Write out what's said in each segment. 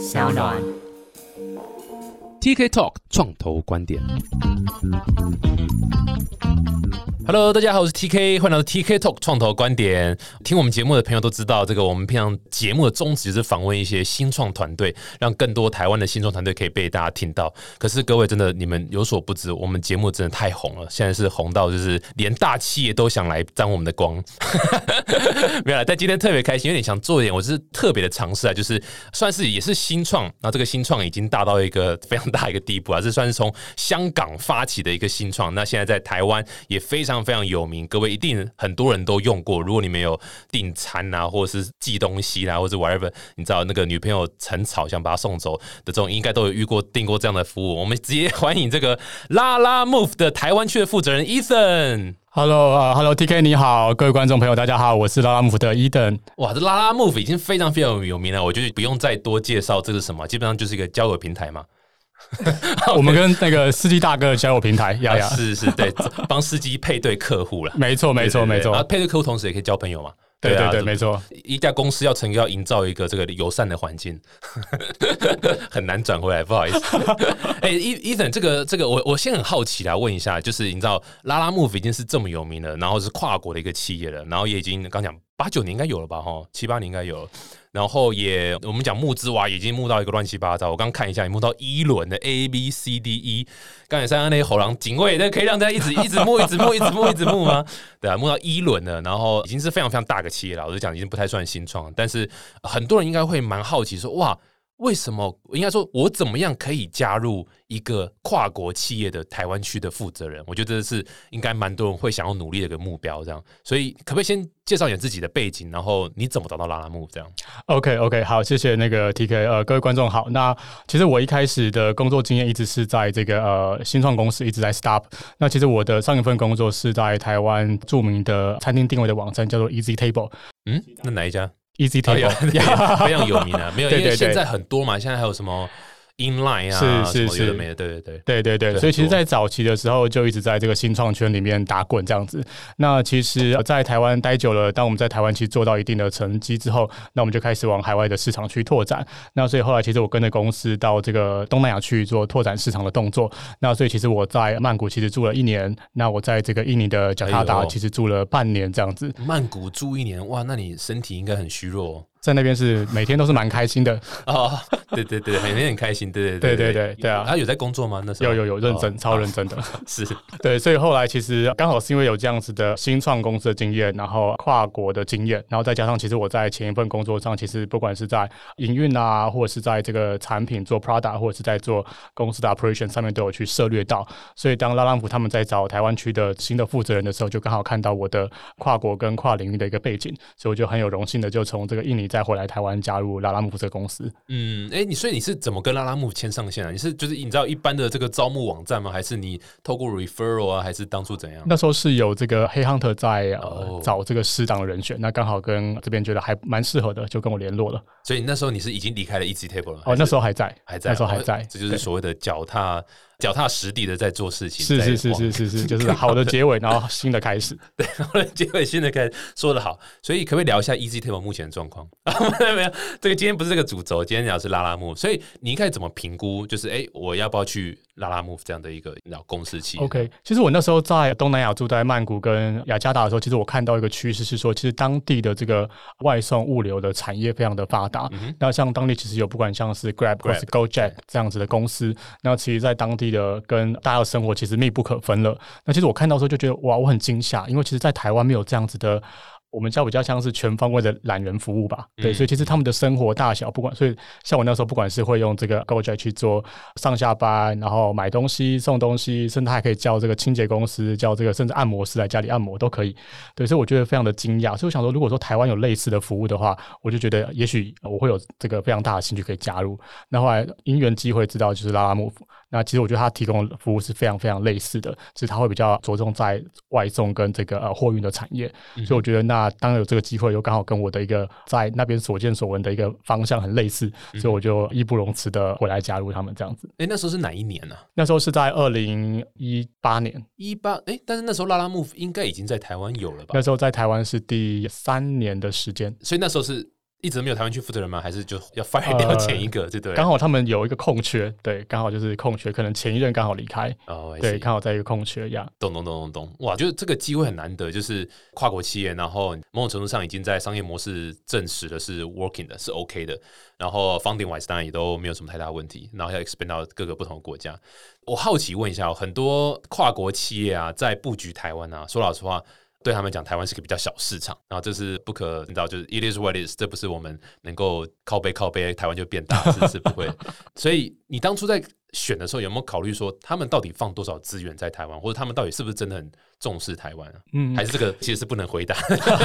小暖。TK Talk 创投观点。Hello，大家好，我是 TK，欢迎来到 TK Talk 创投观点。听我们节目的朋友都知道，这个我们平常节目的宗旨是访问一些新创团队，让更多台湾的新创团队可以被大家听到。可是各位真的，你们有所不知，我们节目真的太红了，现在是红到就是连大企业都想来沾我们的光。没有了，但今天特别开心，有点想做一点，我是特别的尝试啊，就是算是也是新创，那这个新创已经大到一个非常大一个地步啊，这算是从香港发起的一个新创，那现在在台湾也非常非常有名，各位一定很多人都用过。如果你们有订餐啊，或者是寄东西啦、或者 whatever，你知道那个女朋友很吵，想把她送走的这种，应该都有遇过订过这样的服务。我们直接欢迎这个拉拉 Move 的台湾区的负责人 Ethan。Hello 啊、h e l l o TK，你好，各位观众朋友，大家好，我是拉拉姆夫的伊登。哇，这拉拉 Move 已经非常非常有名了，我觉得不用再多介绍这是什么，基本上就是一个交友平台嘛。我们跟那个司机大哥的交友平台，呀呀，啊是是，对，帮司机配对客户了。没错没错没错配对客户同时也可以交朋友嘛。对对对，啊没。错。一家公司要成功，要营造一个这个友善的环境，很难转回来，不好意思。哎、伊伊森，这个这个，我我先很好奇来，问一下，就是你知道拉拉 move 已经是这么有名了，然后是跨国的一个企业了，然后也已经刚讲八九年应该有了吧，哈，七八年应该有了。然后也我们讲募资哇，已经木到一个乱七八糟。我刚看一下，也募到一轮的 A B C D E。刚才三那些猴狼警卫，那可以让大家一直一直募、一直募、一直募、一直募吗？对啊，募到一轮了，然后已经是非常非常大个企业了。我就讲已经不太算新创，但是很多人应该会蛮好奇说，哇，为什么？应该说，我怎么样可以加入一个跨国企业的台湾区的负责人？我觉得这是应该蛮多人会想要努力的一个目标。这样，所以可不可以先介绍一下自己的背景，然后你怎么找到拉拉木？这样 OK OK，好，谢谢那个 TK，呃，各位观众好。那其实我一开始的工作经验一直是在这个呃新创公司，一直在 Stop。那其实我的上一份工作是在台湾著名的餐厅定位的网站，叫做 Easy Table。嗯，那哪一家？Easy 哦有 Table，非常有名啊，没有，因为现在很多嘛，现在还有什么 Inline 啊，是是是对对对。对对对，所以其实，在早期的时候就一直在这个新创圈里面打滚这样子。那其实，呃在台湾待久了，当我们在台湾其实做到一定的成绩之后，那我们就开始往海外的市场去拓展。那所以后来，其实我跟着公司到这个东南亚去做拓展市场的动作。那所以其实我在曼谷其实住了一年，那我在这个印尼的加卡哎呦达其实住了半年这样子，曼谷住一年，哇，那你身体应该很虚弱在那边是每天都是蛮开心的。哦。哦对对对，每天很开心，对对对对对对啊他有在工作吗？那时候有有有认真，哦超认真的。是 对，所以后来其实刚好是因为有这样子的新创公司的经验，然后跨国的经验，然后再加上其实我在前一份工作上，其实不管是在营运啊，或者是在这个产品做 product，或者是在做公司的 operation 上面都有去涉略到。所以当拉拉普他们在找台湾区的新的负责人的时候，就刚好看到我的跨国跟跨领域的一个背景，所以我就很有荣幸的就从这个印尼再回来台湾加入拉拉姆这个公司。嗯，哎，你所以你是怎么跟拉拉木牵上线啊？你是就是你知道一般的这个招募网站吗？还是你透过 referral 啊？还是当初怎样？那时候是有这个黑 hunter 在呃、哦找这个适当的人选，那刚好跟这边觉得还蛮适合的，就跟我联络了。所以那时候你是已经离开了 Easy Table 了？哦，那时候还在，还在，那时候还哦在，这就是所谓的脚踏脚踏实地的在做事情。是是是是是是，就是好的结尾，然后新的开始。对，好的结尾新的开始说的好，所以可不可以聊一下 Easy Table 目前的状况？没有没有，这个今天不是这个主轴，今天聊的是拉拉木，所以你应该怎么评估？就是哎，我要不要去拉拉木这样的一个老公司企业 OK，其实我那时候在东南亚住在曼谷跟雅加达的时候，其实我看到一个趋势是说，其实当地的这个外送物流的产业非常的发达。那像当地其实有不管像是 Grab 或是 GoJack 这样子的公司，那其实在当地的跟大家的生活其实密不可分了。那其实我看到的时候就觉得哇，我很惊吓，因为其实在台湾没有这样子的。我们叫比较像是全方位的懒人服务吧，对，嗯所以其实他们的生活大小，不管所以像我那时候，不管是会用这个 GoJack 去做上下班，然后买东西、送东西，甚至还可以叫这个清洁公司、叫这个甚至按摩师来家里按摩都可以。对，所以我觉得非常的惊讶。所以我想说，如果说台湾有类似的服务的话，我就觉得也许我会有这个非常大的兴趣可以加入。那后来因缘机会知道就是拉拉木夫，那其实我觉得他提供的服务是非常非常类似的，只是他会比较着重在外送跟这个呃货运的产业。所以我觉得那当有这个机会，又刚好跟我的一个在那边所见所闻的一个方向很类似，所以我就义不容辞的回来加入他们这样子。哎，那时候是哪一年呢、啊？那时候是在二零一八年，一八哎，但是那时候拉拉木应该已经在台湾有了吧那？时候在台湾是第三年的时间。所以那时候是一直没有台湾区负责人吗？还是就要 fire 掉前一个？对对，刚好他们有一个空缺，对，刚好就是空缺，可能前一任刚好离开，哦，对，刚好在一个空缺一样。懂懂懂懂懂，哇，就是这个机会很难得，就是跨国企业，然后某种程度上已经在商业模式证实的是 working 的，是 OK 的，然后 funding wise 当然也都没有什么太大问题，然后要 expand 到各个不同的国家。我好奇问一下，很多跨国企业啊，在布局台湾啊，说老实话。对他们讲，台湾是个比较小市场，然后这是不可，你知道，就是 it is what is，这不是我们能够靠背靠背，台湾就变大，是是不会。所以你当初在选的时候，有没有考虑说，他们到底放多少资源在台湾，或者他们到底是不是真的很？重视台湾啊，嗯，还是这个其实是不能回答。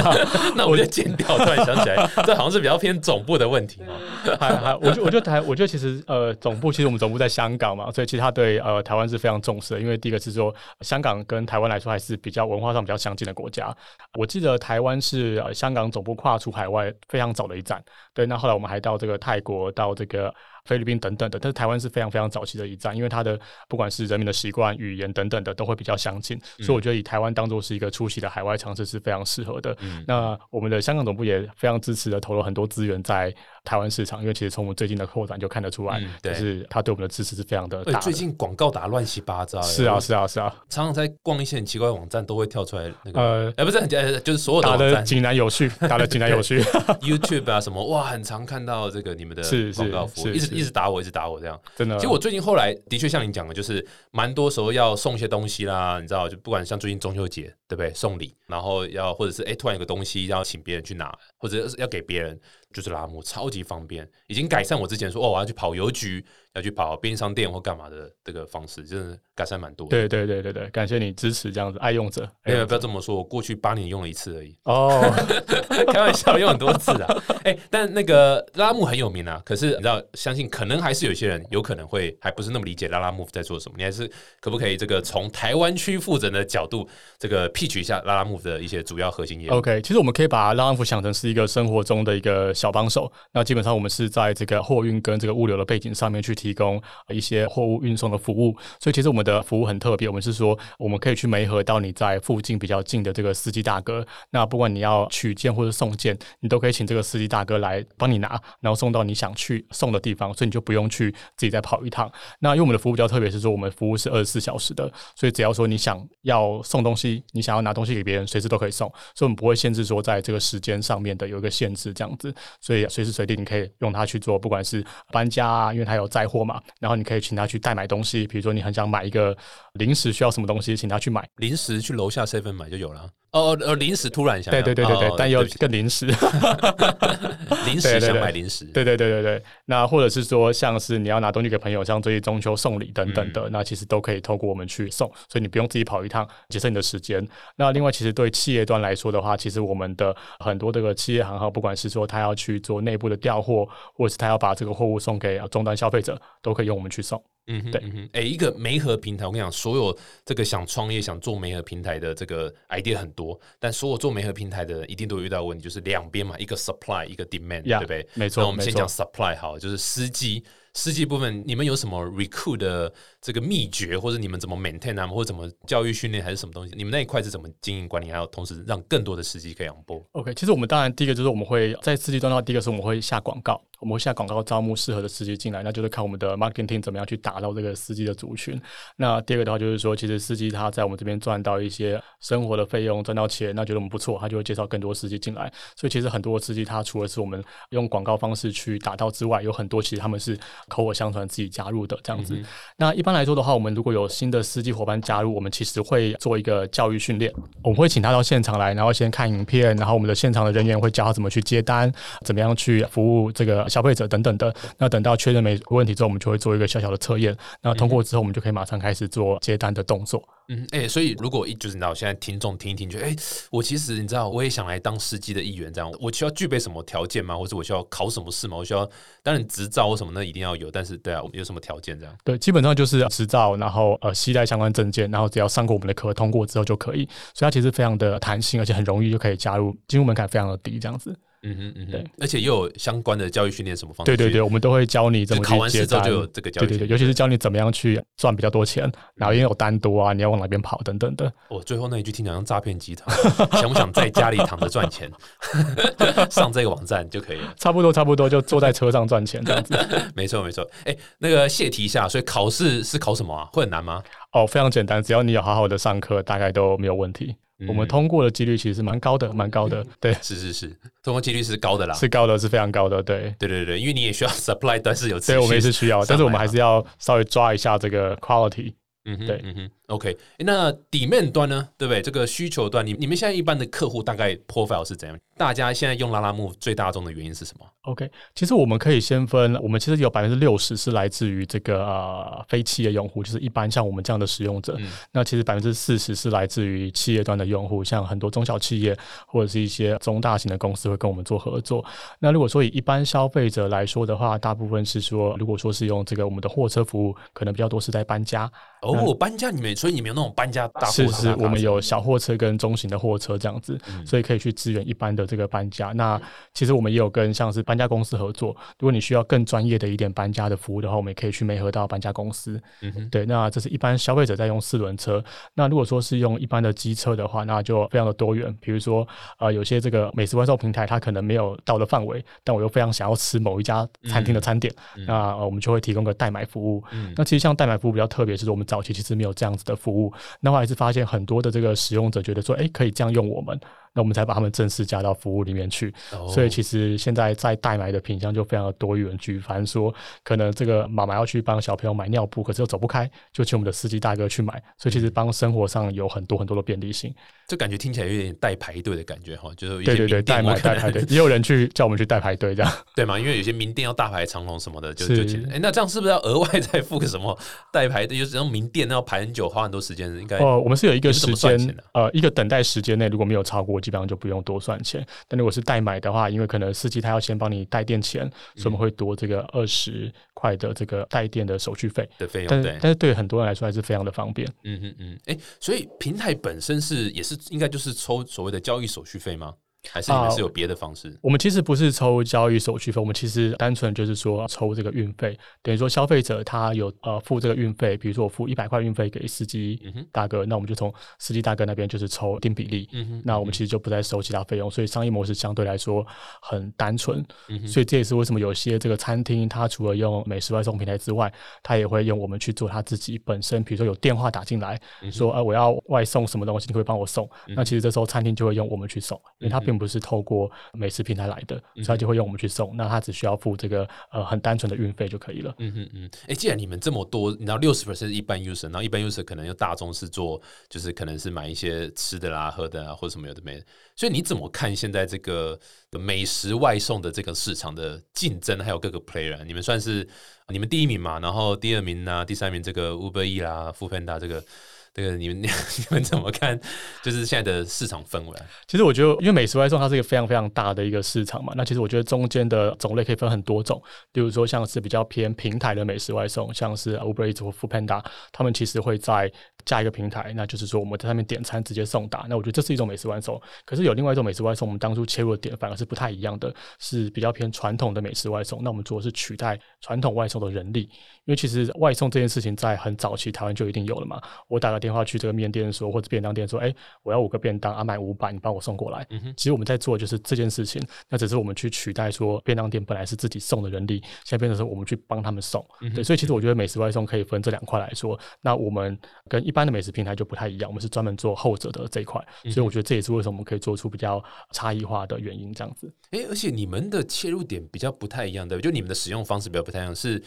那我就剪掉。突然想起来，这好像是比较偏总部的问题哦。还还，我就我就台，我觉得其实呃，总部其实我们总部在香港嘛，所以其实他对呃台湾是非常重视的。因为第一个是说，香港跟台湾来说还是比较文化上比较相近的国家。我记得台湾是呃香港总部跨出海外非常早的一站。对，那后来我们还到这个泰国，到这个。菲律宾等等的，但是台湾是非常非常早期的一站，因为它的不管是人民的习惯、语言等等的都会比较相近，所以我觉得以台湾当做是一个出席的海外尝试是非常适合的。那我们的香港总部也非常支持的投入很多资源在。台湾市场，因为其实从我们最近的扩展就看得出来，就是他对我们的支持是非常的大。最近广告打乱七八糟，是啊是啊是啊，常常在逛一些很奇怪的网站，都会跳出来那个呃，哎不是，就是所有的打的井然有序，打的井然有序。YouTube 啊什么哇，很常看到这个你们的广告服务，一直一直打我，一直打我这样。真的，其实我最近后来的确像你讲的，就是蛮多时候要送一些东西啦，你知道，就不管像最近中秋节，对不对？送礼，然后要或者是哎突然有个东西要请别人去拿，或者要给别人。就是拉姆超级方便，已经改善我之前说哦，我要去跑邮局。要去跑便利商店或干嘛的这个方式，真的改善蛮多。对对对对对，感谢你支持这样子爱用者。哎，不要这么说，我过去八年用了一次而已。哦，开玩笑，用很多次啊。哎，但那个拉木很有名啊。可是你知道，相信可能还是有些人有可能会还不是那么理解拉拉木在做什么。你还是可不可以这个从台湾区负责的角度，这个 pitch 一下拉拉木的一些主要核心业务？OK，其实我们可以把拉拉木想成是一个生活中的一个小帮手。那基本上我们是在这个货运跟这个物流的背景上面去提提供一些货物运送的服务，所以其实我们的服务很特别。我们是说，我们可以去媒合到你在附近比较近的这个司机大哥。那不管你要取件或者送件，你都可以请这个司机大哥来帮你拿，然后送到你想去送的地方，所以你就不用去自己再跑一趟。那因为我们的服务比较特别，是说我们服务是二十四小时的，所以只要说你想要送东西，你想要拿东西给别人，随时都可以送。所以我们不会限制说在这个时间上面的有一个限制这样子，所以随时随地你可以用它去做，不管是搬家啊，因为它有载货嘛，然后你可以。请他去代买东西，比如说你很想买一个零食，需要什么东西，请他去买临时，去楼下 seven 买就有了。哦哦，临时突然想，对对对对对，但又更临时，临时想买零食，对对对对对。那或者是说，像是你要拿东西给朋友，像最近中秋送礼等等的，那其实都可以透过我们去送，所以你不用自己跑一趟，节省你的时间。那另外，其实对企业端来说的话，其实我们的很多这个企业行号，不管是说他要去做内部的调货，或者是他要把这个货物送给终端消费者，都可以用我们去送。嗯，对，哎，一个媒合平台，我跟你讲，所有这个想创业、想做媒合平台的这个 idea 很多，但所有做媒合平台的人一定都会遇到问题，就是两边嘛，一个 supply，一个 demand，对不对？没错。那我们先讲 supply 好，就是司机。司机部分，你们有什么 recruit 的这个秘诀，或者你们怎么 maintain 啊，或者怎么教育训练，还是什么东西？你们那一块是怎么经营管理？还有同时让更多的司机可以 on board。OK，其实我们当然第一个就是我们会在司机端的话，第一个是我们会下广告。我们会下广告招募适合的司机进来，那就是看我们的 marketing 怎么样去打造这个司机的族群。那第二个的话就是说，其实司机他在我们这边赚到一些生活的费用，赚到钱，那觉得我们不错，他就会介绍更多司机进来。所以其实很多司机他除了是我们用广告方式去打到之外，有很多其实他们是口耳相传自己加入的这样子。那一般来说的话，我们如果有新的司机伙伴加入，我们其实会做一个教育训练，我们会请他到现场来，然后先看影片，然后我们的现场的人员会教他怎么去接单，怎么样去服务这个消费者等等的。那等到确认没问题之后，我们就会做一个小小的测验。那通过之后，我们就可以马上开始做接单的动作。嗯，哎，所以如果一就是你知道，现在听众听一听，觉得哎，我其实你知道，我也想来当司机的一员，这样我需要具备什么条件吗？或者我需要考什么试吗？我需要当然执照什么的一定要有，但是对啊，我们有什么条件这样？对，基本上就是执照，然后呃，携带相关证件，然后只要上过我们的课，通过之后就可以。所以它其实非常的弹性，而且很容易就可以加入，进入门槛非常的低，这样子。嗯哼嗯哼，对，而且又有相关的教育训练什么方式？对对对，，我们都会教你怎么考完试之后就有这个教育训练。对对对，尤其是教你怎么样去赚比较多钱，然后因为有单多啊，你要往哪边跑等等的。我、最后那一句听起来像诈骗集团，想不想在家里躺着赚钱？上这个网站就可以了。差不多差不多，就坐在车上赚钱这样子。没错没错。哎、那个谢题一下，所以考试是考什么啊？会很难吗？哦，非常简单，只要你有好好的上课，大概都没有问题。我们嗯通过的几率其实是蛮高的，蛮高的，对，是是是，通过几率是高的啦。是高的，是非常高的，对。对对对，因为你也需要 supply 端是有所以我们也是需要，但是我们还是要稍微抓一下这个 quality。嗯哼，对嗯哼，OK，那底面端呢，对不对？这个需求端，你你们现在一般的客户大概 profile 是怎样？大家现在用拉拉木最大众的原因是什么？OK，其实我们可以先分，我们其实有百分之六十是来自于这个呃非企业用户，就是一般像我们这样的使用者。嗯那其实百分之四十是来自于企业端的用户，像很多中小企业或者是一些中大型的公司会跟我们做合作。那如果说以一般消费者来说的话，大部分是说，如果说是用这个我们的货车服务，可能比较多是在搬家。哦，搬家你们，所以你们有那种搬家大货车是是，我们有小货车跟中型的货车这样子，嗯所以可以去支援一般的这个搬家。那其实我们也有跟像是搬家公司合作，如果你需要更专业的一点搬家的服务的话，我们也可以去美合到搬家公司。嗯哼，对，那这是一般消费者在用四轮车。那如果说是用一般的机车的话，那就非常的多元。比如说，呃，有些这个美食外送平台它可能没有到的范围，但我又非常想要吃某一家餐厅的餐点，那、呃我们就会提供个代买服务。嗯那其实像代买服务比较特别，就是我们早期其实没有这样子的服务。那我还是发现很多的这个使用者觉得说，哎，可以这样用我们，那我们才把他们正式加到服务里面去。哦所以其实现在在代买的品相就非常的多元，举凡说可能这个妈妈要去帮小朋友买尿布，可是又走不开，就请我们的司机大哥去买。所以其实帮生活上有很多很多的便利性。这感觉听起来有点带排队的感觉哈，就是对对对，代买代排队，也有人去叫我们去代排队这样。对嘛？因为有些名店要大排长龙什么的，就是就请哎，那这样是不是要额外再付个什么代排队？就是这种名店要排很久，花很多时间，应该哦，我们是有一个时间呃，一个等待时间内如果没有超过，基本上就不用多算钱。但如果是代买的话，因为可能司机他要先帮你带电钱，所以我们会多这个二十块的这个带电的手续费。的费用但对是，但是对很多人来说还是非常的方便。嗯嗯嗯，哎、所以平台本身是也是应该就是抽所谓的交易手续费吗？还是你们啊是有别的方式？我们其实不是抽交易手续费，我们其实单纯就是说抽这个运费，等于说消费者他有呃付这个运费，比如说我付一百块运费给司机大哥，那我们就从司机大哥那边就是抽一定比例。嗯，那我们其实就不再收其他费用，所以商业模式相对来说很单纯，嗯所以这也是为什么有些这个餐厅，它除了用美食外送平台之外，它也会用我们去做它自己本身，比如说有电话打进来，嗯说呃我要外送什么东西，你可不可以帮我送？那其实这时候餐厅就会用我们去送，因为它并不是透过美食平台来的，所以他就会用我们去送。那他只需要付这个呃很单纯的运费就可以了。嗯嗯嗯，哎、既然你们这么多，你知道六十 percent 是一般 user，然后一般 user 可能又大众是做，就是可能是买一些吃的啦、喝的啊，或者什么有的没的，所以你怎么看现在这个美食外送的这个市场的竞争，还有各个 player？你们算是你们第一名嘛，然后第二名呢、第三名这个 Uber E 啦、o o Panda 这个。这个你们 你们怎么看？就是现在的市场氛围？其实我觉得，因为美食外送它是一个非常非常大的一个市场嘛，那其实我觉得中间的种类可以分很多种，比如说像是比较偏平台的美食外送，像是 Uber Eats 或 Food Panda，他们其实会在加一个平台，那就是说我们在上面点餐直接送达，那我觉得这是一种美食外送。可是有另外一种美食外送，我们当初切入的点反而是不太一样的，是比较偏传统的美食外送。那我们主要是取代传统外送的人力，因为其实外送这件事情在很早期台湾就一定有了嘛。我打个电话去这个面店说，或者便当店说，哎，我要五个便当，啊买五百，你帮我送过来。其实我们在做的就是这件事情，那只是我们去取代说便当店本来是自己送的人力，现在变成是我们去帮他们送。对，所以其实我觉得美食外送可以分这两块来说。那我们跟一般的美食平台就不太一样，我们是专门做后者的这一块，所以我觉得这也是为什么我们可以做出比较差异化的原因。这样子，哎、而且你们的切入点比较不太一样，对不对？就你们的使用方式比较不太一样，是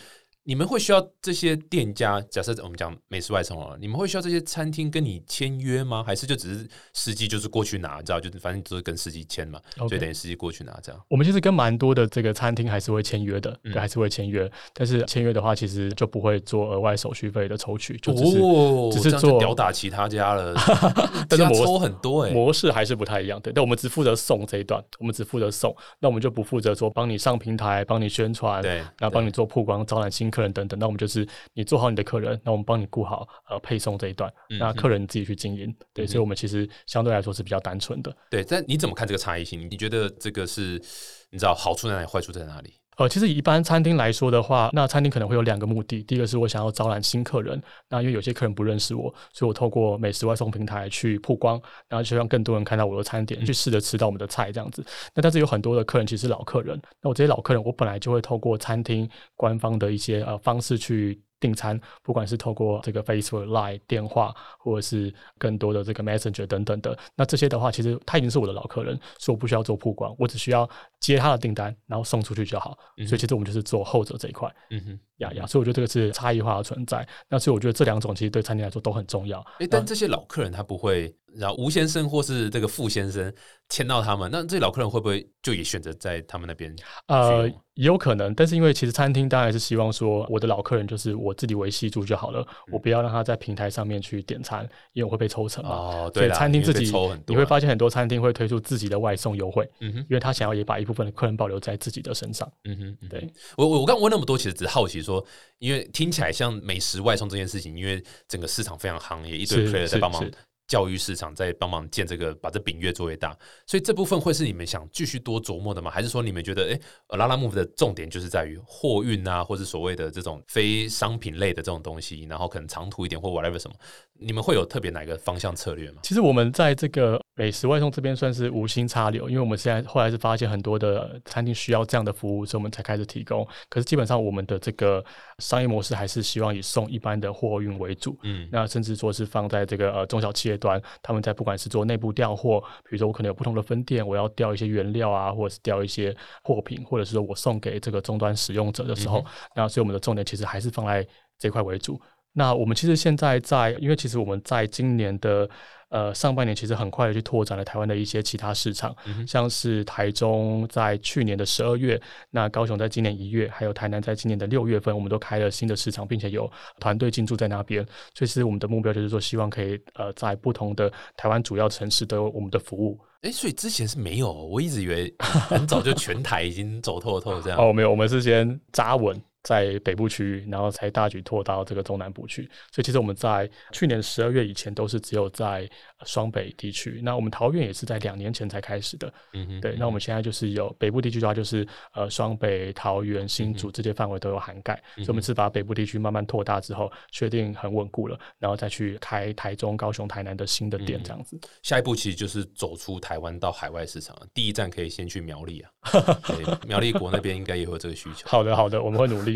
你们会需要这些店家，假设我们讲美食外送啊，你们会需要这些餐厅跟你签约吗？还是就只是司机就是过去拿，你知道，就是反正就是跟司机签嘛以等于司机过去拿这样。我们其实跟蛮多的这个餐厅还是会签约的，还是会签约。但是签约的话，其实就不会做额外手续费的抽取，就只是哦，只是做吊打其他家了，但是模抽很多哎、模式还是不太一样，对。但我们只负责送这一段，我们只负责送，那我们就不负责说帮你上平台、帮你宣传，对，然后帮你做曝光、招揽新客。客人等等。那我们就是你做好你的客人，那我们帮你顾好呃配送这一段，那客人自己去经营。对，所以我们其实相对来说是比较单纯的。对，但你怎么看这个差异性？你觉得这个是你知道好处在哪里，坏处在哪里？呃，其实一般餐厅来说的话，那餐厅可能会有两个目的。第一个是我想要招揽新客人，那因为有些客人不认识我，所以我透过美食外送平台去曝光，然后就让更多人看到我的餐点，去试着吃到我们的菜这样子。那但是有很多的客人其实老客人，那我这些老客人，我本来就会透过餐厅官方的一些呃方式去。订餐，不管是透过这个 Facebook Line 电话，或者是更多的这个 Messenger 等等的，那这些的话，其实他已经是我的老客人，所以我不需要做曝光，我只需要接他的订单，然后送出去就好。所以其实我们就是做后者这一块。嗯哼，呀呀，所以我觉得这个是差异化的存在。那所以我觉得这两种其实对餐厅来说都很重要。诶，但这些老客人他不会，然后吴先生或是这个傅先生。签到他们，那这些老客人会不会就也选择在他们那边？呃，也有可能，但是因为其实餐厅当然是希望说，我的老客人就是我自己维系住就好了，我不要让他在平台上面去点餐，因为我会被抽成嘛。哦，对，餐厅自己你会发现很多餐厅会推出自己的外送优惠，嗯哼，因为他想要也把一部分的客人保留在自己的身上。嗯哼，对我我我刚问那么多，其实只是好奇说，因为听起来像美食外送这件事情，因为整个市场非常行业一堆 player 在帮忙。教育市场在帮忙建这个，把这饼越做越大，所以这部分会是你们想继续多琢磨的吗？还是说你们觉得，哎，拉拉 move 的重点就是在于货运啊，或者所谓的这种非商品类的这种东西，然后可能长途一点或 whatever 什么？你们会有特别哪个方向策略吗？其实我们在这个美食外送这边算是无心插柳，因为我们现在后来是发现很多的餐厅需要这样的服务，所以我们才开始提供。可是基本上我们的这个商业模式还是希望以送一般的货运为主。嗯，那甚至说是放在这个呃中小企业端，他们在不管是做内部调货，比如说我可能有不同的分店，我要调一些原料啊，或者是调一些货品，或者是说我送给这个终端使用者的时候，那所以我们的重点其实还是放在这块为主。那我们其实现在在，因为其实我们在今年的呃上半年，其实很快的去拓展了台湾的一些其他市场，像是台中在去年的十二月，那高雄在今年一月，还有台南在今年的六月份，我们都开了新的市场，并且有团队进驻在那边。所以，其实我们的目标就是说，希望可以呃在不同的台湾主要城市都有我们的服务。哎，所以之前是没有，我一直以为很早就全台已经走透透这样。哦，没有，我们是先扎稳。在北部区域，然后才大举拓到这个中南部区。所以其实我们在去年十二月以前都是只有在双北地区。那我们桃园也是在两年前才开始的。嗯哼，对。那我们现在就是有北部地区的话，就是呃双北、桃园、新竹这些范围都有涵盖。所以我们是把北部地区慢慢拓大之后，确定很稳固了，然后再去开台中、高雄、台南的新的店这样子。下一步其实就是走出台湾到海外市场，第一站可以先去苗栗啊。苗栗国那边应该也有这个需求。好的，好的，我们会努力。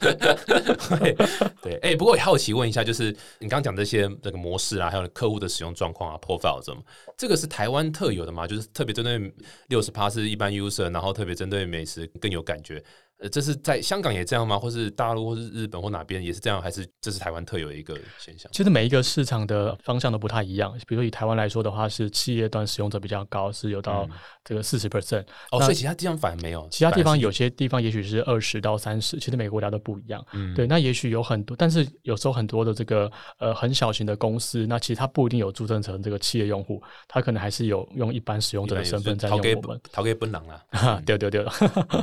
对 对，哎，不过也好奇问一下，就是你刚刚讲这些这个模式啊，还有客户的使用状况啊，profile 怎么？这个是台湾特有的吗？就是特别针对六十趴是一般 user，然后特别针对美食更有感觉。呃，这是在香港也这样吗？或是大陆，或是日本，或哪边也是这样？还是这是台湾特有的一个现象？其实每一个市场的方向都不太一样。比如说以台湾来说的话，是企业端使用者比较高，是有到这个四十 percent。哦，所以其他地方反而没有。其他地方有些地方也许是二十到三十。其实每个国家都不一样。嗯，对。那也许有很多，但是有时候很多的这个呃很小型的公司，那其实它不一定有注册成这个企业用户，它可能还是有用一般使用者的身份在用我们。逃给奔狼了。对对对。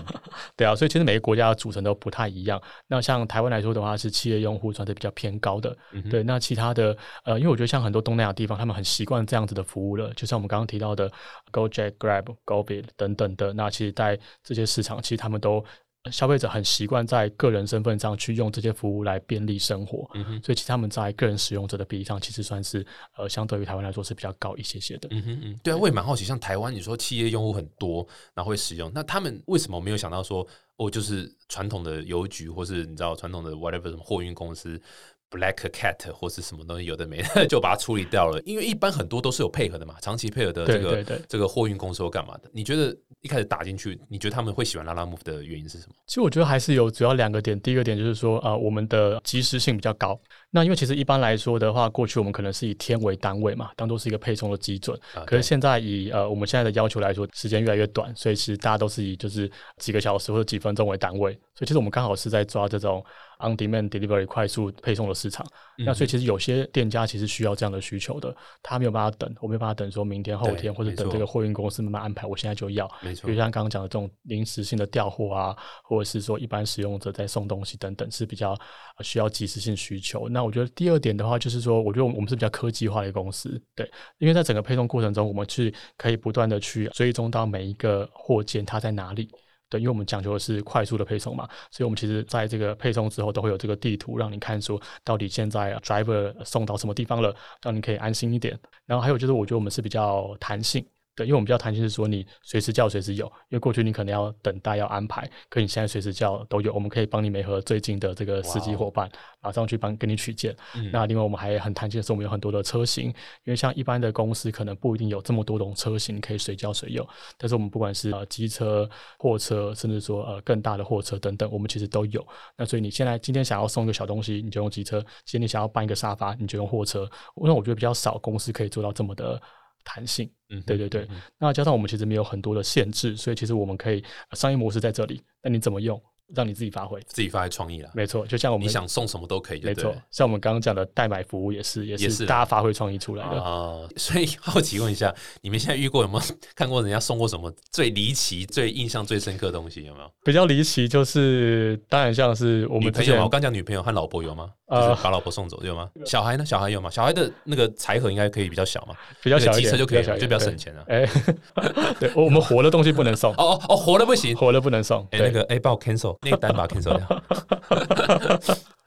对啊，所以其实每个国家的组成。都不太一样。那像台湾来说的话，是企业用户算是比较偏高的。对，那其他的呃，因为我觉得像很多东南亚地方，他们很习惯这样子的服务了。就像我们刚刚提到的 Gojek、Grab、GoBit 等等的，那其实，在这些市场，其实他们都消费者很习惯在个人身份上去用这些服务来便利生活。嗯哼，所以其实他们在个人使用者的比例上，其实算是呃，相对于台湾来说是比较高一些些的。嗯哼嗯，对啊，我也蛮好奇，像台湾你说企业用户很多，然后会使用，那他们为什么没有想到说？或就是传统的邮局，或是你知道传统的 whatever 什么货运公司，Black Cat 或是什么东西有的没的，就把它处理掉了。因为一般很多都是有配合的嘛，长期配合的这个这个货运公司或干嘛的。你觉得一开始打进去，你觉得他们会喜欢拉拉 move 的原因是什么？其实我觉得还是有主要两个点。第一个点就是说，呃，我们的及时性比较高。那因为其实一般来说的话，过去我们可能是以天为单位嘛，当做是一个配送的基准。可是现在以呃我们现在的要求来说，时间越来越短，所以其实大家都是以就是几个小时或者几分钟为单位。所以其实我们刚好是在抓这种 on demand delivery 快速配送的市场。那所以其实有些店家其实需要这样的需求的，他没有办法等，我没有办法等说明天后天或者等这个货运公司慢慢安排，我现在就要。没错。比如像刚刚讲的这种临时性的调货啊，或者是说一般使用者在送东西等等，是比较需要及时性需求。那那我觉得第二点的话，就是说，我觉得我们是比较科技化的一个公司，对，因为在整个配送过程中，我们是可以不断的去追踪到每一个货件它在哪里。对，因为我们讲究的是快速的配送嘛，所以我们其实在这个配送之后都会有这个地图，让你看说到底现在 driver 送到什么地方了，让你可以安心一点。然后还有就是，我觉得我们是比较弹性。对，因为我们比较弹性，是说你随时叫随时有，因为过去你可能要等待要安排，可你现在随时叫都有，我们可以帮你美合最近的这个司机伙伴，马上去帮给你取件。那另外我们还很弹性的是，我们有很多的车型，因为像一般的公司可能不一定有这么多种车型可以随叫随有，但是我们不管是呃机车、货车，甚至说呃更大的货车等等，我们其实都有。那所以你现在今天想要送一个小东西，你就用机车；，今天你想要搬一个沙发，你就用货车。因为我觉得比较少公司可以做到这么的。弹性，嗯，对对对，那加上我们其实没有很多的限制，所以其实我们可以商业模式在这里，那你怎么用？让你自己发挥，自己发挥创意了。没错，就像我们你想送什么都可以。没错，像我们刚刚讲的代买服务也是，也是大家发挥创意出来的啊。所以好奇问一下，你们现在遇过有没有看过人家送过什么最离奇、最印象最深刻的东西？有没有？比较离奇就是，当然像是我们朋友，我刚讲女朋友和老婆有吗？呃，把老婆送走有吗？小孩呢？小孩有吗？小孩的那个财盒应该可以比较小嘛？比较小，机车就可以，就比较省钱了。哎，对，我们活的东西不能送。哦哦哦，活的不行，活的不能送。哎，那个哎，帮我 cancel 那个单，把 cancel 掉。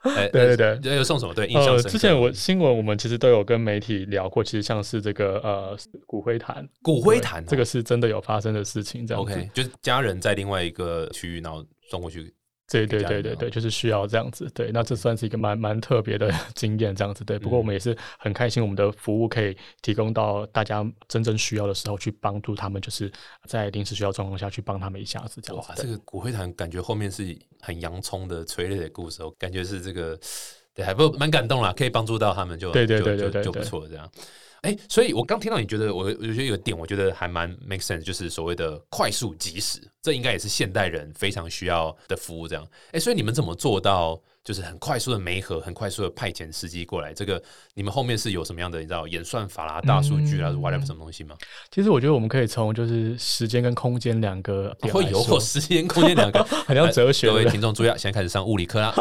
哎，对对对，有送什么？对，印象深。之前我新闻我们其实都有跟媒体聊过，其实像是这个呃骨灰坛，骨灰坛这个是真的有发生的事情，这样子，就是家人在另外一个区域，然后送过去。对对对对对，就是需要这样子。对，那这算是一个蛮蛮特别的 经验，这样子。对，不过我们也是很开心，我们的服务可以提供到大家真正需要的时候，去帮助他们，就是在临时需要状况下去帮他们一下子这样子。这个骨灰坛感觉后面是很洋葱的催泪的故事，我感觉是这个，对，还不蛮感动啦，可以帮助到他们，就对对对对对，就不错这样。哎，所以我刚听到你觉得，我我觉得有个点，我觉得还蛮 make sense，就是所谓的快速即时，这应该也是现代人非常需要的服务。这样，哎，所以你们怎么做到，就是很快速的媒合，很快速的派遣司机过来？这个你们后面是有什么样的，你知道演算法啦、大数据啦，whatever 什么东西吗？其实我觉得我们可以从就是时间跟空间两个会有时间空间两个，很像哲学。各位听众注意啊，现在开始上物理课啦。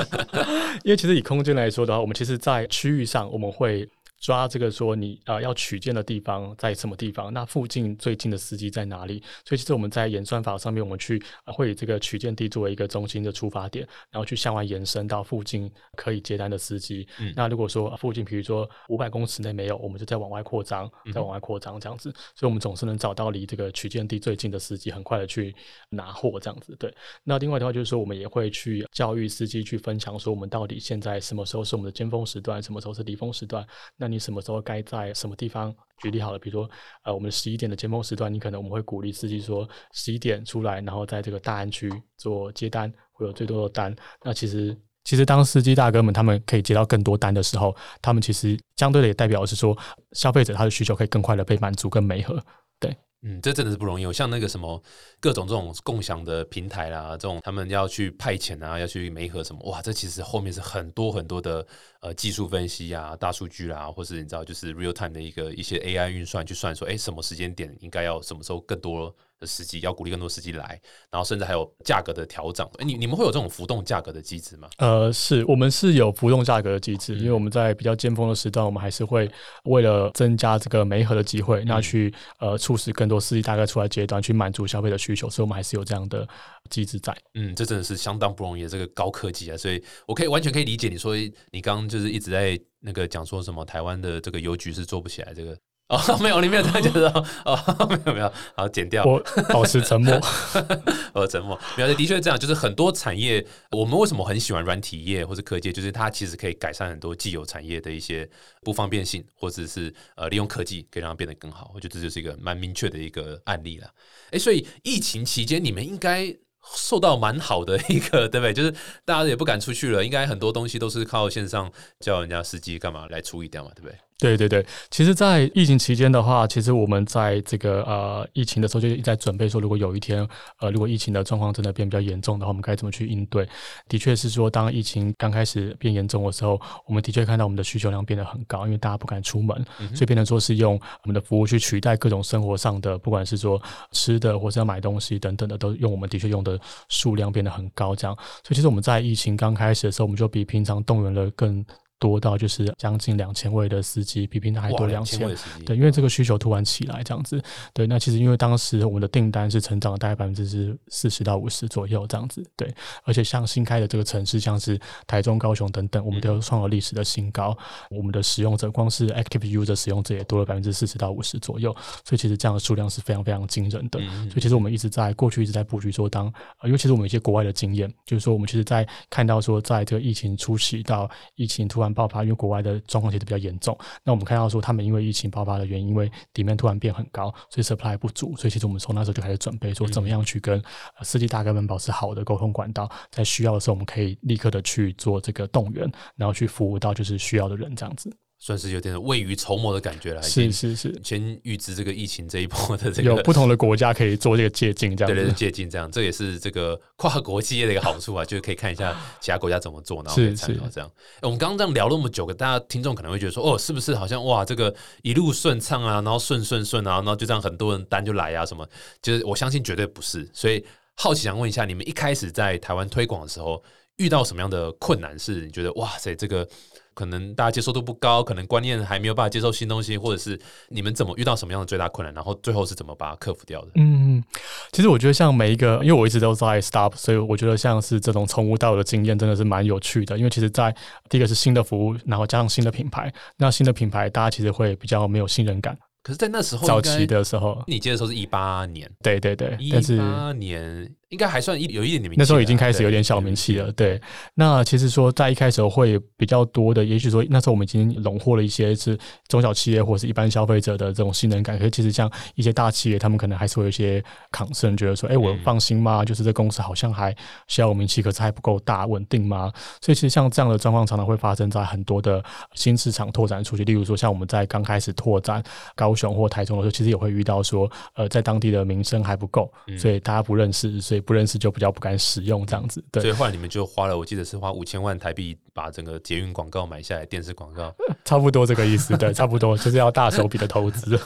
因为其实以空间来说的话，我们其实，在区域上我们会。抓这个说你啊要取件的地方在什么地方？那附近最近的司机在哪里？所以其实我们在演算法上面，我们去会以这个取件地作为一个中心的出发点，然后去向外延伸到附近可以接单的司机。那如果说附近比如说五百公尺内没有，我们就再往外扩张，再往外扩张这样子。所以我们总是能找到离这个取件地最近的司机，很快的去拿货这样子。对。那另外的话就是说，我们也会去教育司机去分享说，我们到底现在什么时候是我们的尖峰时段，什么时候是离峰时段？那那你什么时候该在什么地方？举例好了，比如说，呃，我们十一点的尖峰时段，你可能我们会鼓励司机说十一点出来，然后在这个大安区做接单，会有最多的单。那其实，其实当司机大哥们他们可以接到更多单的时候，他们其实相对的也代表是说，消费者他的需求可以更快的被满足跟美合。对。嗯，这真的是不容易。像那个什么各种这种共享的平台啦，这种他们要去派遣啊，要去媒合什么，哇，这其实后面是很多很多的呃技术分析啊、大数据啦，或是你知道就是 real time 的一个一些 AI 运算去算说，哎，什么时间点应该要什么时候更多。的司机要鼓励更多司机来，然后甚至还有价格的调整。哎，你你们会有这种浮动价格的机制吗？呃，是我们是有浮动价格的机制，因为我们在比较尖峰的时段，我们还是会为了增加这个媒合的机会，那去呃促使更多司机大概出来接单，去满足消费的需求，所以我们还是有这样的机制在。嗯，这真的是相当不容易的这个高科技啊！所以我可以完全可以理解你说，你刚刚就是一直在那个讲说什么台湾的这个邮局是做不起来这个。哦，没有，你没有这样觉得哦，没有没有，好，剪掉。我保持沉默，我沉默。没有，的确这样，就是很多产业，我们为什么很喜欢软体业或者科技，就是它其实可以改善很多既有产业的一些不方便性，或者是呃利用科技可以让它变得更好。我觉得这就是一个蛮明确的一个案例了。哎，所以疫情期间你们应该受到蛮好的一个，对不对？就是大家也不敢出去了，应该很多东西都是靠线上叫人家司机干嘛来处理掉嘛，对不对？对对对，其实，在疫情期间的话，其实我们在这个呃疫情的时候就一直在准备说，如果有一天呃如果疫情的状况真的变比较严重的话，我们该怎么去应对？的确是说，当疫情刚开始变严重的时候，我们的确看到我们的需求量变得很高，因为大家不敢出门，所以变成说是用我们的服务去取代各种生活上的，不管是说吃的或是要买东西等等的，都用我们的确用的数量变得很高，这样。所以其实我们在疫情刚开始的时候，我们就比平常动员了更。多到就是将近两千位的司机，比平常还多两千。对，因为这个需求突然起来这样子。对，那其实因为当时我们的订单是成长了大概百分之是四十到五十左右这样子。对，而且像新开的这个城市，像是台中、高雄等等，我们都创了历史的新高。我们的使用者光是 active user 使用者也多了百分之四十到五十左右。所以其实这样的数量是非常非常惊人的。所以其实我们一直在过去一直在布局说，当呃，尤其是我们一些国外的经验，就是说我们其实，在看到说，在这个疫情初期到疫情突然爆发，因为国外的状况其实比较严重。那我们看到说，他们因为疫情爆发的原因，因为底面突然变很高，所以 supply 不足。所以其实我们从那时候就开始准备，说怎么样去跟司机大哥们保持好的沟通管道，在需要的时候，我们可以立刻的去做这个动员，然后去服务到就是需要的人这样子。算是有点未雨绸缪的感觉了，是是是，先预知这个疫情这一波的这个，有不同的国家可以做这个借鉴，这样对对借鉴这样，这也是这个跨国企业的一个好处啊，就是可以看一下其他国家怎么做，然后可以参考这样。我们刚刚这样聊那么久，大家听众可能会觉得说，哦，是不是好像哇，这个一路顺畅啊，然后顺顺顺啊，然后就这样很多人单就来啊，什么？就是我相信绝对不是。所以好奇想问一下，你们一开始在台湾推广的时候，遇到什么样的困难？是你觉得哇塞，这个？可能大家接受度不高，可能观念还没有办法接受新东西，或者是你们怎么遇到什么样的最大困难，然后最后是怎么把它克服掉的？嗯，其实我觉得像每一个，因为我一直都在 stop，所以我觉得像是这种从无到有的经验真的是蛮有趣的。因为其实，在第一个是新的服务，然后加上新的品牌，那新的品牌大家其实会比较没有信任感。可是，在那时候早期的时候，你接的时候是一八年，对对对，一八年。应该还算一有一点点名气，那时候已经开始有点小名气了。对，那其实说在一开始会比较多的，也许说那时候我们已经荣获了一些是中小企业或者是一般消费者的这种信任感。可是其实像一些大企业，他们可能还是会有一些抗生，觉得说，哎，我放心吗？就是这公司好像还需要名气，可是还不够大稳定吗？所以其实像这样的状况常常会发生在很多的新市场拓展出去。例如说，像我们在刚开始拓展高雄或台中的时候，其实也会遇到说，呃，在当地的名声还不够，所以大家不认识，所以。不认识就比较不敢使用这样子，对。所以后来你们就花了，我记得是花五千万台币把整个捷运广告买下来，电视广告，差不多这个意思，对，差不多就是要大手笔的投资，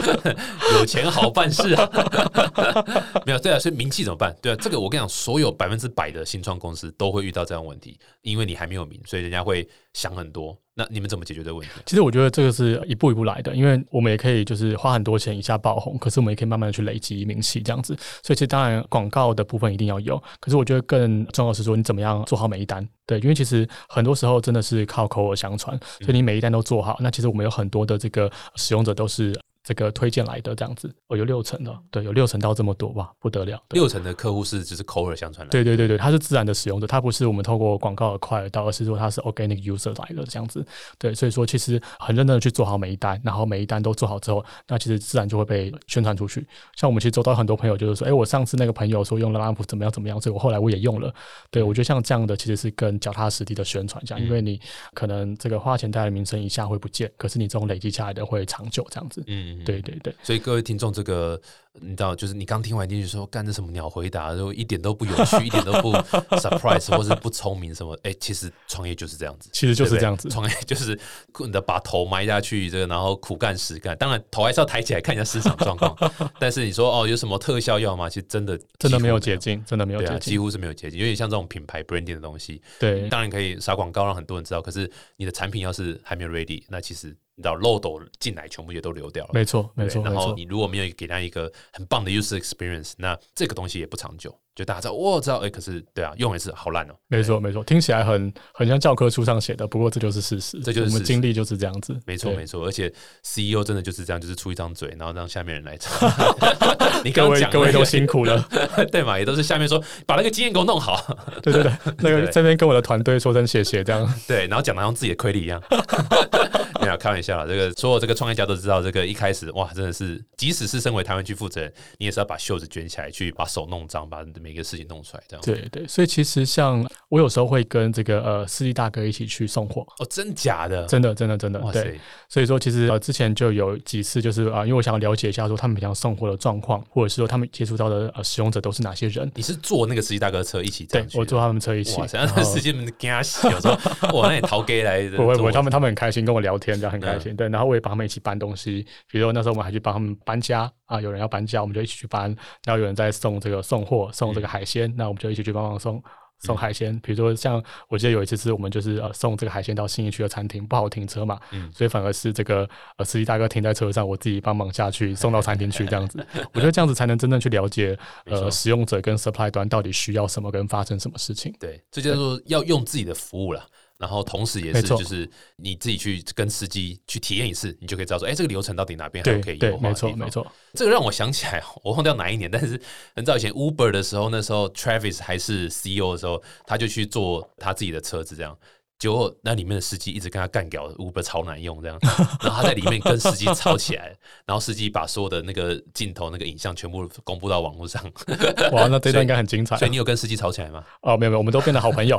有钱好办事啊。没有对啊，所以名气怎么办？对啊，这个我跟你讲，所有百分之百的新创公司都会遇到这样问题，因为你还没有名，所以人家会想很多。那你们怎么解决这个问题？其实我觉得这个是一步一步来的，因为我们也可以就是花很多钱一下爆红，可是我们也可以慢慢的去累积名气这样子。所以其实当然广告的部分一定要有，可是我觉得更重要是说你怎么样做好每一单。对，因为其实很多时候真的是靠口耳相传，所以你每一单都做好，那其实我们有很多的这个使用者都是。这个推荐来的这样子，哦，有六成的，对，有六成到这么多哇，不得了。六成的客户是就是口耳相传的，对对对对，他是自然的使用者，他不是我们透过广告而快而到，而是说他是 organic user 来的这样子。对，所以说其实很认真的去做好每一单，然后每一单都做好之后，那其实自然就会被宣传出去。像我们其实周到很多朋友就是说，哎，我上次那个朋友说用了拉普怎么样怎么样，所以我后来我也用了。对我觉得像这样的其实是更脚踏实地的宣传，这样，因为你可能这个花钱带来的名声一下会不见，可是你这种累积下来的会长久这样子。嗯，对对对，所以。各位听众，这个你知道，就是你刚听完进去说干这什么鸟回答，就一点都不有趣，一点都不 surprise，或是不聪明什么？哎，其实创业就是这样子，其实就是这样子，创业就是你的把头埋下去，这个然后苦干实干。当然头还是要抬起来看一下市场状况。但是你说哦，有什么特效药吗？其实真的真的没有捷径，真的没有捷径，几乎是没有捷径。有点像这种品牌 branding 的东西，对，当然可以撒广告让很多人知道。可是你的产品要是还没有 ready，那其实。你知道漏斗进来，全部也都流掉了。没错，没错。然后你如果没有给他一个很棒的 user experience，那这个东西也不长久。就大家知道，我知道，哎，可是对啊，用也是好烂哦。没错，没错，听起来很很像教科书上写的，不过这就是事实，这就是我们经历就是这样子。没错，没错，而且 CEO 真的就是这样，就是出一张嘴，然后让下面人来唱。你各位各位都辛苦了，对嘛？也都是下面说把那个经验给我弄好。对对对，那个这边跟我的团队说声谢谢，这样。对，然后讲的像自己的亏力一样。没有开玩笑，这个所有这个创业家都知道，这个一开始哇，真的是，即使是身为台湾区负责人，你也是要把袖子卷起来，去把手弄脏，把里每个事情弄出来，这样。对对，所以其实像我有时候会跟这个呃司机大哥一起去送货，哦，真假的？真的真的真的，对。所以说，其实呃之前就有几次就是啊、因为我想要了解一下说他们平常送货的状况，或者是说他们接触到的呃使用者都是哪些人。你是坐那个司机大哥车一起这对？我坐他们车一起，哇塞，然后那司机们惊死，有时候哇，那你逃给来的，不会不会，他们他们很开心跟我聊天，这样很嗯开心。对，然后我也帮他们一起搬东西，比如说那时候我们还去帮他们搬家啊，有人要搬家，我们就一起去搬。然后有人在送这个送货，送嗯这个海鲜，那我们就一起去帮忙送。送海鲜，比如说像我记得有一次是我们就是呃送这个海鲜到新义区的餐厅，不好停车嘛，嗯所以反而是这个呃司机大哥停在车上，我自己帮忙下去送到餐厅去这样子。我觉得这样子才能真正去了解 呃使用者跟 supply 端到底需要什么跟发生什么事情。对，这叫做要用自己的服务啦。然后同时也是就是你自己去跟司机去体验一次，你就可以知道说，哎，这个流程到底哪边还可以优化的没错没错。这个让我想起来，我忘掉哪一年，但是很早以前 Uber 的时候，那时候 Travis 还是 CEO 的时候，他就去坐他自己的车子，这样。结果那里面的司机一直跟他干掉，Uber 超难用这样，然后他在里面跟司机吵起来，然后司机把所有的那个镜头、那个影像全部公布到网络上。哇，那这段应该很精彩所以你有跟司机吵起来吗？哦！没有没有，我们都变得好朋友，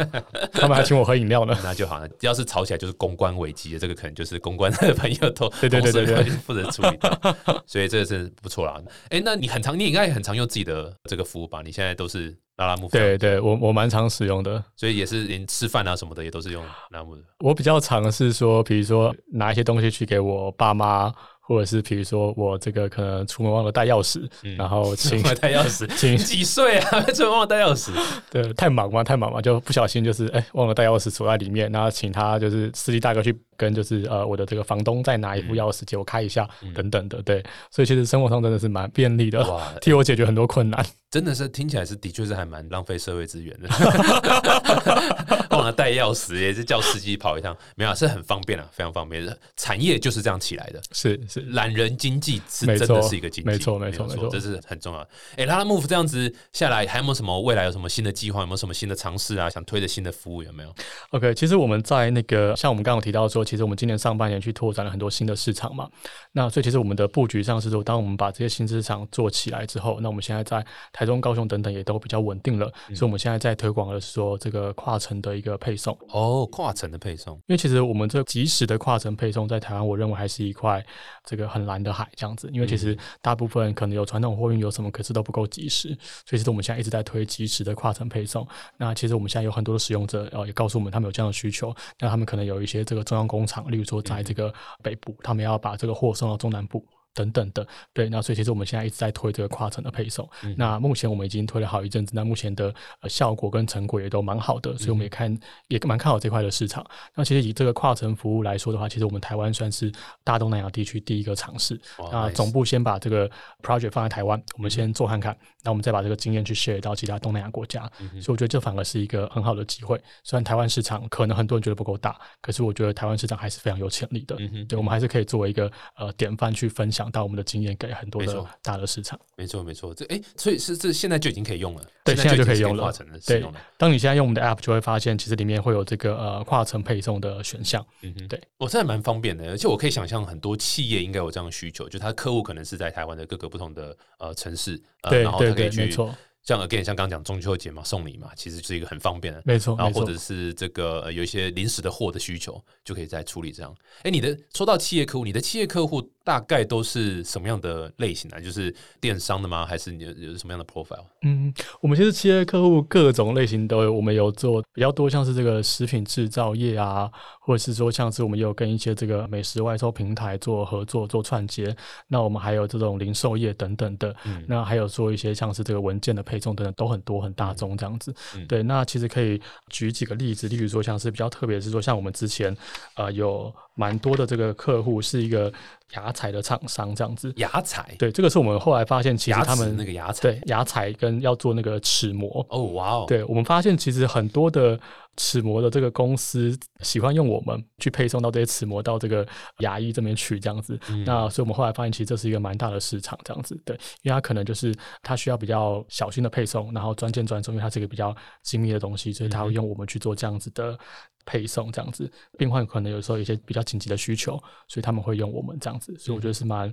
他们还请我喝饮料呢。那就好了。要是吵起来就是公关危机，这个可能就是公关的朋友都对对对对对负责处理的，所以这个是不错啦。哎，那你很常，你应该也很常用自己的这个服务吧？你现在都是拉拉木，对，对，我我蛮常使用的。所以也是连吃饭啊什么的也都是用拉拉木的。我比较常是说，比如说拿一些东西去给我爸妈，或者是比如说我这个可能出门忘了带钥匙，嗯然后请带钥匙，请几岁啊？出门忘了带钥匙？对太忙嘛，太忙嘛，就不小心就是哎、忘了带钥匙锁在里面，然后请他就是司机大哥去跟就是呃我的这个房东再拿一副钥匙借我开一下、等等的，对，所以其实生活上真的是蛮便利的哇，替我解决很多困难。真的是听起来是的确是还蛮浪费社会资源的，忘了带钥匙也是叫司机跑一趟，没有啊是很方便啊，非常方便。产业就是这样起来的，是是，懒人经济是真的是一个经济，没错没错没错这是很重要的。哎，拉拉 move 这样子下来，还有没有什么未来有什么新的计划？有没有什么新的尝试啊？想推的新的服务有没有？OK，其实我们在那个像我们刚刚提到说，其实我们今年上半年去拓展了很多新的市场嘛。那所以其实我们的布局上是说，当我们把这些新市场做起来之后，那我们现在在台中、高雄等等也都比较稳定了。所以我们现在在推广的是说这个跨城的一个配送。哦，跨城的配送，因为其实我们这即时的跨城配送在台湾，我认为还是一块这个很蓝的海这样子。因为其实大部分可能有传统货运有什么，可是都不够及时，所以其实我们现在一直在推即时的跨城配送。那其实我们现在有很多的使用者，呃，也告诉我们他们有这样的需求。那他们可能有一些这个中央工厂，例如说在这个北部，他们要把这个货送到中南部。等等的，对，那所以其实我们现在一直在推这个跨城的配送。那目前我们已经推了好一阵子，那目前的呃效果跟成果也都蛮好的，所以我们也看、也蛮看好这块的市场。那其实以这个跨城服务来说的话，其实我们台湾算是大东南亚地区第一个尝试。哇那总部先把这个 project 放在台湾，我们先做看看，那我们再把这个经验去 share 到其他东南亚国家。所以我觉得这反而是一个很好的机会。虽然台湾市场可能很多人觉得不够大，可是我觉得台湾市场还是非常有潜力的。嗯对，我们还是可以作为一个呃典范去分享到我们的经验给很多的大的市场。没错没错，这哎，所以是这现在就已经可以用了，对，现在就可以用了对。，当你现在用我们的 app，就会发现其实里面会有这个呃跨城配送的选项。嗯哼，对，我真的蛮方便的，而且我可以想象很多企业应该有这样的需求，就他的客户可能是在台湾的各个不同的呃城市，呃、对然后他可以去像 again 像刚刚讲中秋节嘛，送礼嘛，其实是一个很方便的。没错，没错然后或者。是这个、呃、有一些临时的货的需求，就可以再处理这样。哎，你的说到企业客户，你的企业客户大概都是什么样的类型啊？就是电商的吗？还是你有有什么样的 profile？嗯，我们其实企业客户各种类型都有，我们有做比较多，像是这个食品制造业啊，或者是说像是我们也有跟一些这个美食外售平台做合作、做串接。那我们还有这种零售业等等的，嗯那还有做一些像是这个文件的配送等等，都很多很大众这样子。嗯对，那其实可以举几个例子，例如说像是比较特别是说，像我们之前呃有蛮多的这个客户是一个牙材的厂商这样子。牙材，对，这个是我们后来发现，其实他们那个牙材，对牙材跟要做那个齿模，哦，哇哦，对我们发现其实很多的齿模的这个公司喜欢用我们去配送到这些齿模到这个牙医这边去，这样子。嗯那所以我们后来发现，其实这是一个蛮大的市场，这样子。对，因为它可能就是它需要比较小心的配送，然后专件专送，因为它是一个比较精密的东西，所以它会用我们去做这样子的。配送这样子，病患可能有时候有一些比较紧急的需求，所以他们会用我们这样子，所以我觉得是蛮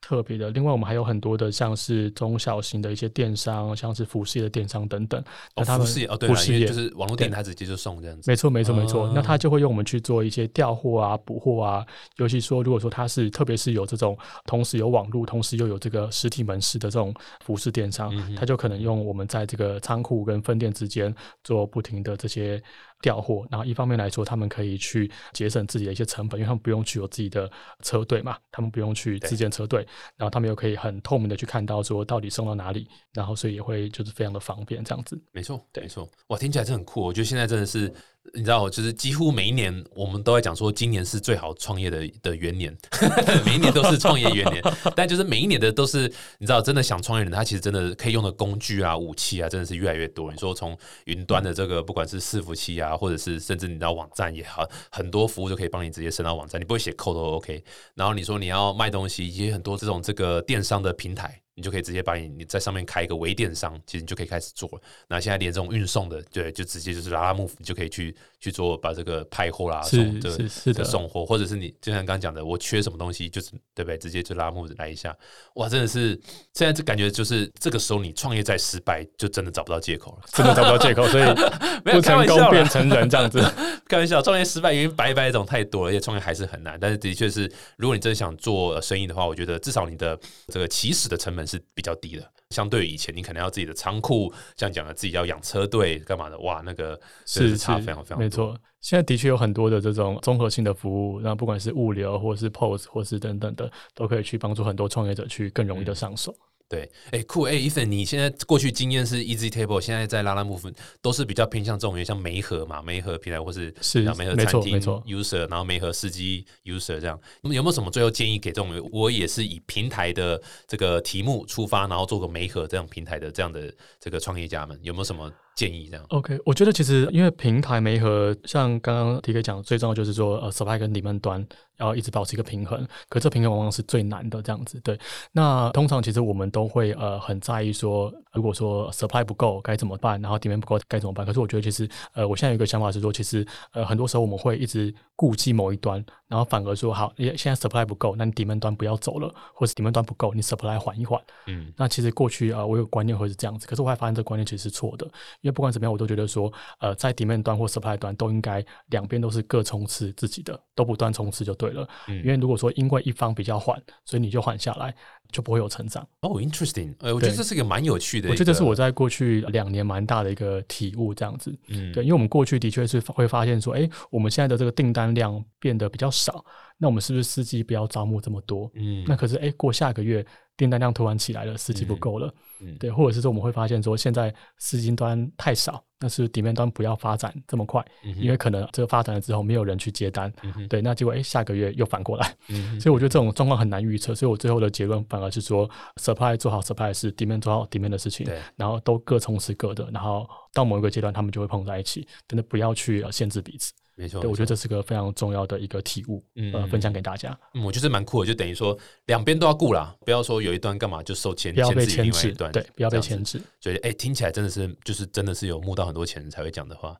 特别的。另外，我们还有很多的像是中小型的一些电商，像是服饰业的电商等等。哦，那他们服饰业哦，对，服饰业就是网络店他直接就送这样子。没错，没错，没错。那哦他就会用我们去做一些调货啊、补货啊。尤其说，如果说他是特别是有这种同时有网络，同时又有这个实体门市的这种服饰电商，嗯他就可能用我们在这个仓库跟分店之间做不停的这些调货。然后一方面来说，他们可以去节省自己的一些成本，因为他们不用去有自己的车队嘛，他们不用去自建车队，然后他们又可以很透明的去看到说到底送到哪里，然后所以也会就是非常的方便这样子。没错，没错，哇，听起来真的很酷。我觉得现在真的是，你知道，就是几乎每一年我们都在讲说，今年是最好创业的的元年，每一年都是创业元年。但就是每一年的都是，你知道，真的想创业的人，他其实真的可以用的工具啊、武器啊，真的是越来越多。你说从云端的这个，不管是伺服器啊，或者是甚至你知道网站也好，很多服务就可以帮你直接升到网站，你不会写 code 都 OK。然后你说你要卖东西，也有很多这种这个电商的平台。你就可以直接把你你在上面开一个微电商，其实你就可以开始做了。那现在连这种运送的，对，就直接就是拉拉 move，你就可以去去做把这个派货啦，是是是的送货，或者是你就像刚刚讲的，我缺什么东西，就是对不对？直接就拉 move 来一下，哇，真的是现在就感觉就是这个时候你创业再失败，就真的找不到借口了。真的找不到借口，所以 不成功变成人这样子。开玩笑，创业失败因为白白这种太多了，而且创业还是很难。但是的确是，如果你真的想做呃生意的话，我觉得至少你的这个起始的成本是比较低的。相对于以前，你可能要自己的仓库，像讲的自己要养车队干嘛的，哇，那个是差非常非常没。错。现在的确有很多的这种综合性的服务，那不管是物流或是 POS 或是等等的，都可以去帮助很多创业者去更容易的上手。对，哎、酷，哎、e t h a n 你现在过去经验是 Easy Table，现在在拉拉木分都是比较偏向这种，像媒合嘛，媒合平台或是是像媒合餐厅错没错。user，然后媒合司机 user 这样，那么有没有什么最后建议给这种我也是以平台的这个题目出发，然后做个媒合这样平台的这样的这个创业家们，有没有什么建议这样？OK，我觉得其实因为平台媒合，像刚刚 T K 讲，最重要就是说，呃，supply 跟 demand 端要一直保持一个平衡，可这平衡往往是最难的这样子。对，那通常其实我们都会呃很在意说，如果说 supply 不够该怎么办，然后 demand 不够该怎么办。可是我觉得其实呃，我现在有一个想法是说，其实呃很多时候我们会一直顾忌某一端，然后反而说好，也现在 supply 不够，那你 demand 端不要走了，或是 demand 端不够，你 supply 缓一缓。嗯，那其实过去啊、呃我有个观念会是这样子，可是我还发现这个观念其实是错的，因为不管怎么样，我都觉得说，呃，在 demand 端或 supply 端都应该两边都是各冲刺自己的，都不断冲刺就对了。嗯因为如果说因为一方比较缓，所以你就缓下来，就不会有成长。哦，interesting，呃，我觉得这是一个蛮有趣的，我觉得这是我在过去两年蛮大的一个体悟，这样子。嗯对，因为我们过去的确是会发现说，哎，我们现在的这个订单量变得比较少，那我们是不是司机不要招募这么多？嗯那可是，哎，过下个月订单量突然起来了，司机不够了，嗯对，或者是说我们会发现说，现在司机端太少，那是底面端不要发展这么快，嗯因为可能这个发展了之后没有人去接单，嗯对，那结果哎下个月又反过来，嗯所以我觉得这种状况很难预测，所以我最后的结论反而是说，supply 做好 supply 的事，demand 做好 demand 的事情，然后都各从事各的，然后到某一个阶段他们就会碰在一起，真的不要去呃限制彼此。没错，对，我觉得得这是个非常重要的一个体悟，呃，嗯嗯分享给大家，嗯，我觉得蛮酷的，就等于说两边都要顾啦，不要说有一端干嘛就受牵不要被制牵制对，不要被牵制，所以哎、听起来真的是就是真的是有募到很多钱才会讲的话，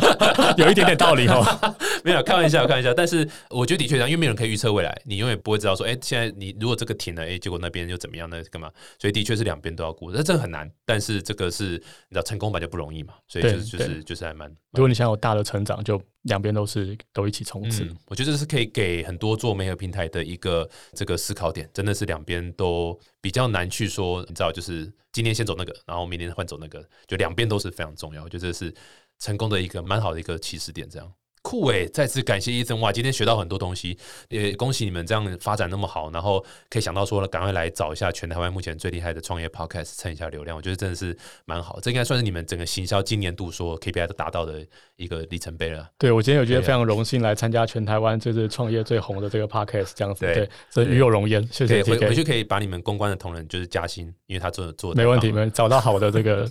有一点点道理哦。没有开玩笑，开玩笑。但是我觉得的确这样，因为没有人可以预测未来，你永远不会知道说，哎、现在你如果这个停了，哎、结果那边又怎么样，那干嘛？所以的确是两边都要顾，那这个很难。但是这个是你知道成功版就不容易嘛，所以就是就是就是还蛮。如果你想有大的成长，就两边都是都一起冲刺。嗯，我觉得这是可以给很多做媒合平台的一个这个思考点，真的是两边都比较难去说，你知道，就是今天先走那个，然后明天换走那个，就两边都是非常重要。我觉得这是成功的一个蛮好的一个起始点，这样。酷诶，再次感谢医生哇！今天学到很多东西，也恭喜你们这样发展那么好，然后可以想到说了，赶快来找一下全台湾目前最厉害的创业 podcast，蹭一下流量，我觉得真的是蛮好。这应该算是你们整个行销今年度说 KPI 都达到的一个里程碑了。对我今天有觉得非常荣幸来参加全台湾就是创业最红的这个 podcast 这样子，对对，这与有荣焉，谢谢回回去可以把你们公关的同仁就是加薪，因为他做做得 没问题，太棒了没问题，找到好的这个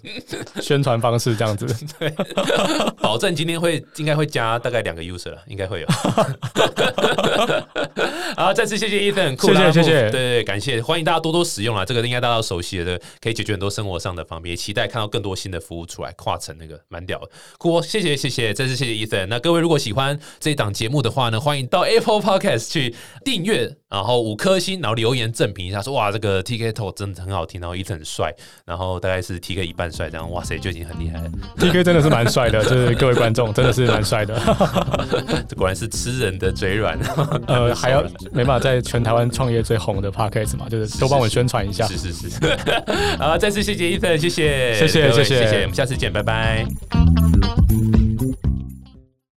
宣传方式这样子。对保证今天会应该会加大概两个 user 了，应该会有。好，再次谢谢 Ethan，酷谢谢谢谢对对对，感谢，欢迎大家多多使用啊，这个应该大家都熟悉的，可以解决很多生活上的方便，也期待看到更多新的服务出来，跨城那个蛮屌的，酷、哦，谢谢谢谢，再次谢谢 Ethan。那各位如果喜欢这一档节目的话呢，欢迎到 Apple Podcast 去订阅然后五颗星，然后留言正评一下，说哇这个 T K Talk 真的很好听，然后 Ethan 很帅，然后大概是 T K 一半帅这样，哇塞就已经很厉害了。T K 真的是蛮帅的，就是各位观众真的是蛮帅的。这 果然是吃人的嘴软。呃，还要没办法在全台湾创业最红的 Podcast 嘛，就是都帮我宣传一下。是是是，好，再次谢谢谢谢，谢谢谢谢谢谢，我们下次见，拜拜。